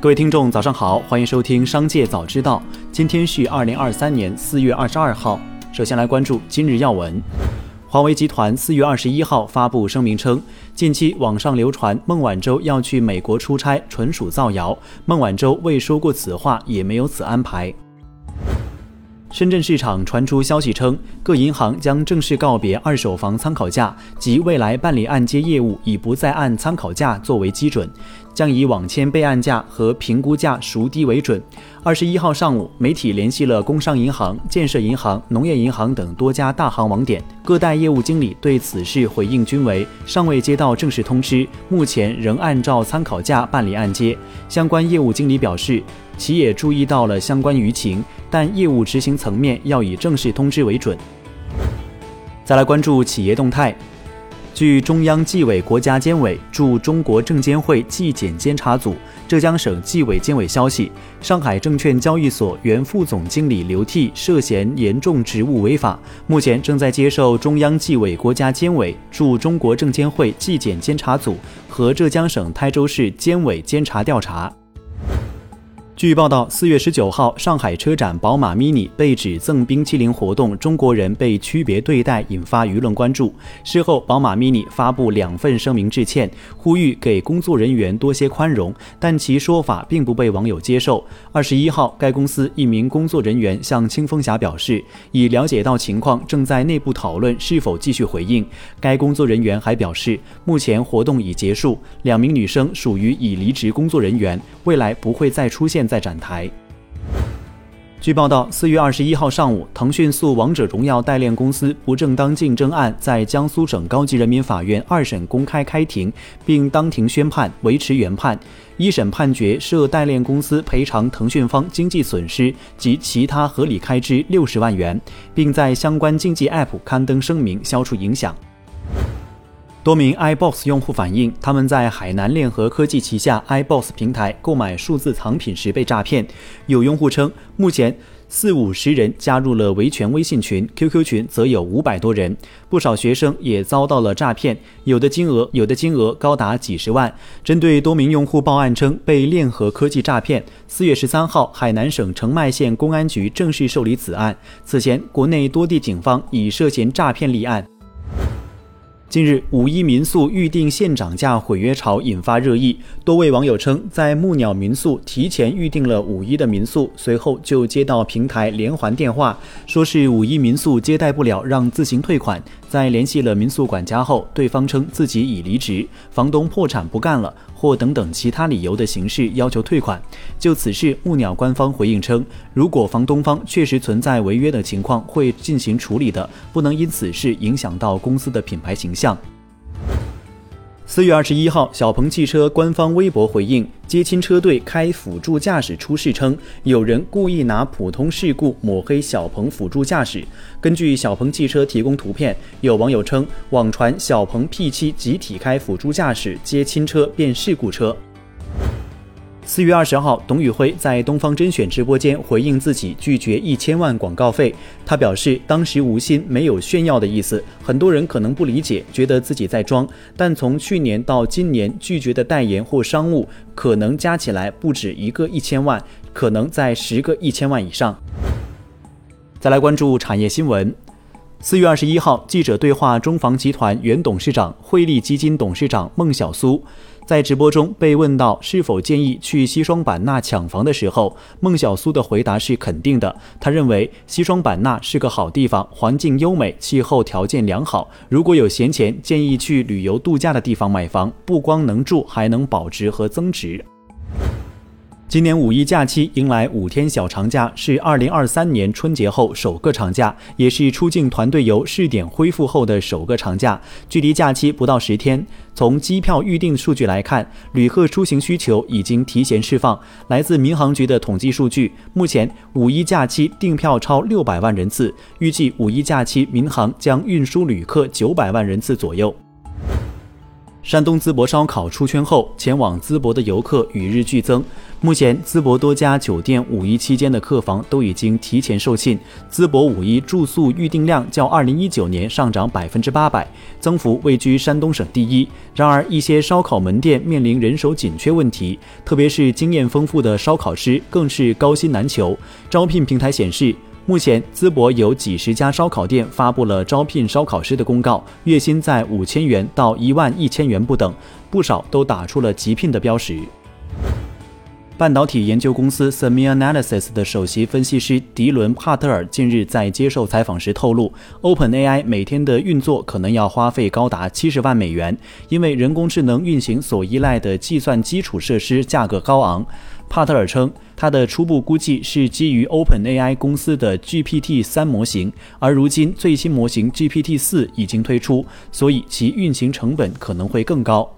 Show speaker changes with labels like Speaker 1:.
Speaker 1: 各位听众，早上好，欢迎收听《商界早知道》。今天是二零二三年四月二十二号。首先来关注今日要闻。华为集团四月二十一号发布声明称，近期网上流传孟晚舟要去美国出差，纯属造谣。孟晚舟未说过此话，也没有此安排。深圳市场传出消息称，各银行将正式告别二手房参考价，即未来办理按揭业务已不再按参考价作为基准。将以网签备案价和评估价孰低为准。二十一号上午，媒体联系了工商银行、建设银行、农业银行等多家大行网点，各代业务经理对此事回应均为尚未接到正式通知，目前仍按照参考价办理按揭。相关业务经理表示，其也注意到了相关舆情，但业务执行层面要以正式通知为准。再来关注企业动态。据中央纪委国家监委驻中国证监会纪检监察组、浙江省纪委监委消息，上海证券交易所原副总经理刘替涉嫌严重职务违法，目前正在接受中央纪委国家监委驻中国证监会纪检监察组和浙江省台州市监委监察调查。据报道，四月十九号，上海车展宝马 MINI 被指赠冰淇淋活动，中国人被区别对待，引发舆论关注。事后，宝马 MINI 发布两份声明致歉，呼吁给工作人员多些宽容，但其说法并不被网友接受。二十一号，该公司一名工作人员向清风侠表示，已了解到情况，正在内部讨论是否继续回应。该工作人员还表示，目前活动已结束，两名女生属于已离职工作人员，未来不会再出现。在展台。据报道，四月二十一号上午，腾讯诉王者荣耀代练公司不正当竞争案在江苏省高级人民法院二审公开开庭，并当庭宣判，维持原判。一审判决设代练公司赔偿腾讯方经济损失及其他合理开支六十万元，并在相关竞技 App 刊登声明，消除影响。多名 iBox 用户反映，他们在海南链合科技旗下 iBox 平台购买数字藏品时被诈骗。有用户称，目前四五十人加入了维权微信群，QQ 群则有五百多人。不少学生也遭到了诈骗，有的金额有的金额高达几十万。针对多名用户报案称被链合科技诈骗，四月十三号，海南省澄迈县公安局正式受理此案。此前，国内多地警方已涉嫌诈骗立案。近日，五一民宿预订现涨价毁约潮引发热议。多位网友称，在木鸟民宿提前预订了五一的民宿，随后就接到平台连环电话，说是五一民宿接待不了，让自行退款。在联系了民宿管家后，对方称自己已离职，房东破产不干了，或等等其他理由的形式要求退款。就此事，木鸟官方回应称，如果房东方确实存在违约的情况，会进行处理的，不能因此事影响到公司的品牌形象。四月二十一号，小鹏汽车官方微博回应接亲车队开辅助驾驶出事称，有人故意拿普通事故抹黑小鹏辅助驾驶。根据小鹏汽车提供图片，有网友称网传小鹏 P7 集体开辅助驾驶接亲车变事故车。四月二十号，董宇辉在东方甄选直播间回应自己拒绝一千万广告费。他表示，当时无心，没有炫耀的意思。很多人可能不理解，觉得自己在装。但从去年到今年，拒绝的代言或商务可能加起来不止一个一千万，可能在十个一千万以上。再来关注产业新闻。四月二十一号，记者对话中房集团原董事长、汇利基金董事长孟小苏。在直播中被问到是否建议去西双版纳抢房的时候，孟小苏的回答是肯定的。他认为西双版纳是个好地方，环境优美，气候条件良好。如果有闲钱，建议去旅游度假的地方买房，不光能住，还能保值和增值。今年五一假期迎来五天小长假，是二零二三年春节后首个长假，也是出境团队游试点恢复后的首个长假。距离假期不到十天，从机票预订数据来看，旅客出行需求已经提前释放。来自民航局的统计数据，目前五一假期订票超六百万人次，预计五一假期民航将运输旅客九百万人次左右。山东淄博烧烤出圈后，前往淄博的游客与日俱增。目前，淄博多家酒店五一期间的客房都已经提前售罄，淄博五一住宿预订量较二零一九年上涨百分之八百，增幅位居山东省第一。然而，一些烧烤门店面临人手紧缺问题，特别是经验丰富的烧烤师更是高薪难求。招聘平台显示。目前，淄博有几十家烧烤店发布了招聘烧烤师的公告，月薪在五千元到一万一千元不等，不少都打出了急聘的标识。半导体研究公司 SemiAnalysis 的首席分析师迪伦·帕特尔近日在接受采访时透露，OpenAI 每天的运作可能要花费高达七十万美元，因为人工智能运行所依赖的计算基础设施价格高昂。帕特尔称，他的初步估计是基于 OpenAI 公司的 GPT 三模型，而如今最新模型 GPT 四已经推出，所以其运行成本可能会更高。